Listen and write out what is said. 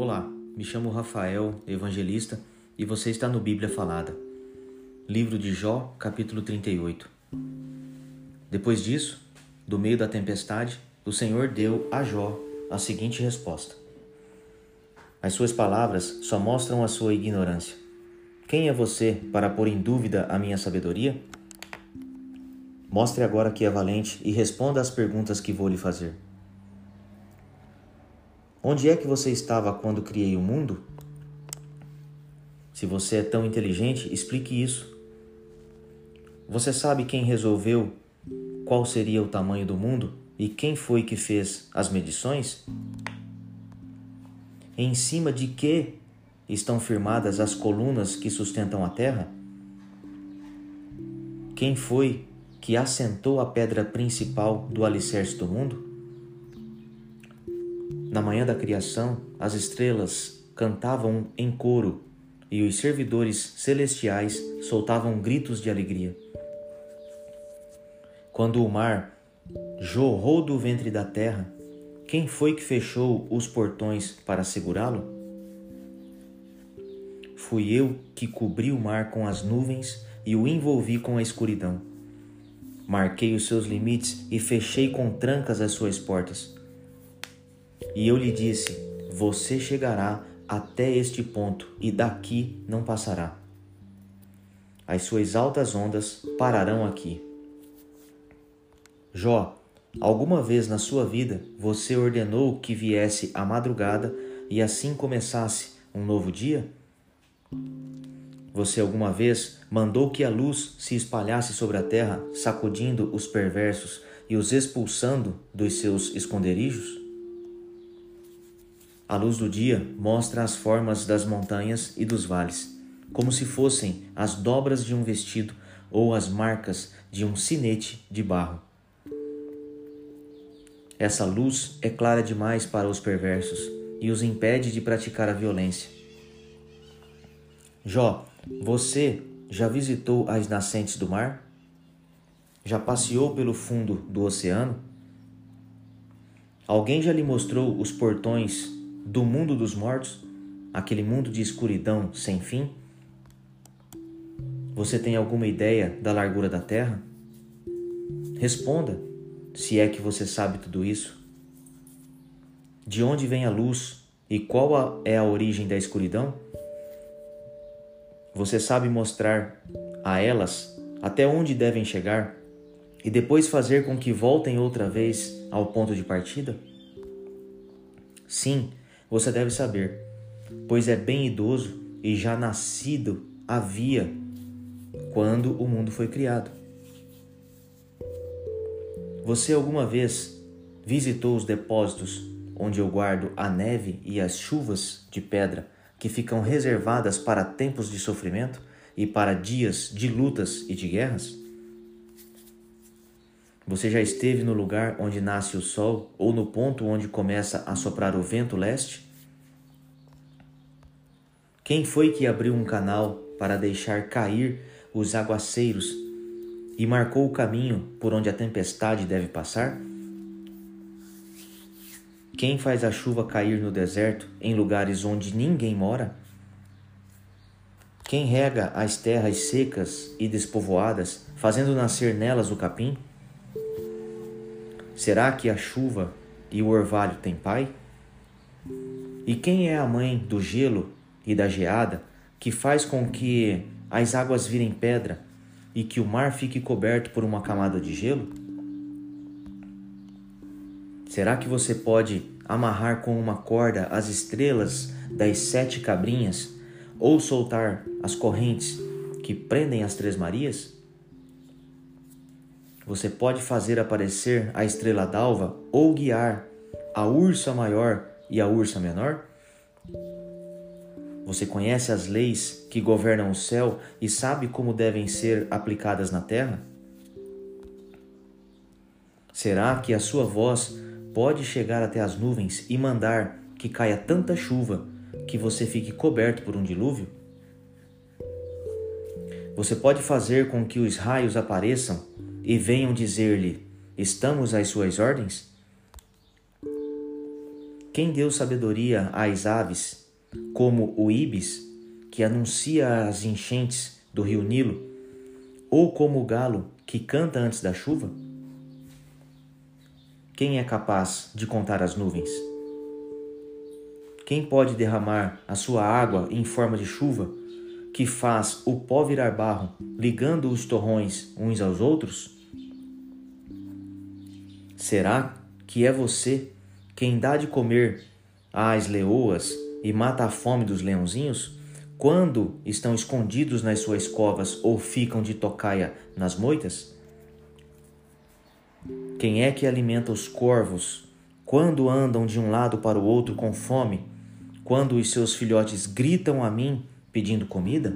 Olá, me chamo Rafael, evangelista, e você está no Bíblia Falada. Livro de Jó, capítulo 38. Depois disso, do meio da tempestade, o Senhor deu a Jó a seguinte resposta: As suas palavras só mostram a sua ignorância. Quem é você para pôr em dúvida a minha sabedoria? Mostre agora que é valente e responda às perguntas que vou lhe fazer. Onde é que você estava quando criei o mundo? Se você é tão inteligente, explique isso. Você sabe quem resolveu qual seria o tamanho do mundo e quem foi que fez as medições? Em cima de que estão firmadas as colunas que sustentam a terra? Quem foi que assentou a pedra principal do alicerce do mundo? Na manhã da criação, as estrelas cantavam em coro e os servidores celestiais soltavam gritos de alegria. Quando o mar jorrou do ventre da terra, quem foi que fechou os portões para segurá-lo? Fui eu que cobri o mar com as nuvens e o envolvi com a escuridão. Marquei os seus limites e fechei com trancas as suas portas. E eu lhe disse: Você chegará até este ponto e daqui não passará. As suas altas ondas pararão aqui. Jó, alguma vez na sua vida você ordenou que viesse a madrugada e assim começasse um novo dia? Você alguma vez mandou que a luz se espalhasse sobre a terra, sacudindo os perversos e os expulsando dos seus esconderijos? A luz do dia mostra as formas das montanhas e dos vales, como se fossem as dobras de um vestido ou as marcas de um sinete de barro. Essa luz é clara demais para os perversos e os impede de praticar a violência. Jó, você já visitou as nascentes do mar? Já passeou pelo fundo do oceano? Alguém já lhe mostrou os portões do mundo dos mortos, aquele mundo de escuridão sem fim? Você tem alguma ideia da largura da Terra? Responda, se é que você sabe tudo isso. De onde vem a luz e qual é a origem da escuridão? Você sabe mostrar a elas até onde devem chegar e depois fazer com que voltem outra vez ao ponto de partida? Sim, você deve saber, pois é bem idoso e já nascido havia quando o mundo foi criado. Você alguma vez visitou os depósitos onde eu guardo a neve e as chuvas de pedra que ficam reservadas para tempos de sofrimento e para dias de lutas e de guerras? Você já esteve no lugar onde nasce o sol ou no ponto onde começa a soprar o vento leste? Quem foi que abriu um canal para deixar cair os aguaceiros e marcou o caminho por onde a tempestade deve passar? Quem faz a chuva cair no deserto, em lugares onde ninguém mora? Quem rega as terras secas e despovoadas, fazendo nascer nelas o capim? Será que a chuva e o orvalho têm pai? E quem é a mãe do gelo e da geada que faz com que as águas virem pedra e que o mar fique coberto por uma camada de gelo? Será que você pode amarrar com uma corda as estrelas das sete cabrinhas ou soltar as correntes que prendem as três Marias? Você pode fazer aparecer a estrela d'alva ou guiar a ursa maior e a ursa menor? Você conhece as leis que governam o céu e sabe como devem ser aplicadas na terra? Será que a sua voz pode chegar até as nuvens e mandar que caia tanta chuva que você fique coberto por um dilúvio? Você pode fazer com que os raios apareçam e venham dizer-lhe: Estamos às suas ordens? Quem deu sabedoria às aves, como o ibis, que anuncia as enchentes do rio Nilo, ou como o galo que canta antes da chuva? Quem é capaz de contar as nuvens? Quem pode derramar a sua água em forma de chuva, que faz o pó virar barro, ligando os torrões uns aos outros? Será que é você quem dá de comer às leoas e mata a fome dos leãozinhos? Quando estão escondidos nas suas covas ou ficam de tocaia nas moitas? Quem é que alimenta os corvos quando andam de um lado para o outro com fome quando os seus filhotes gritam a mim pedindo comida?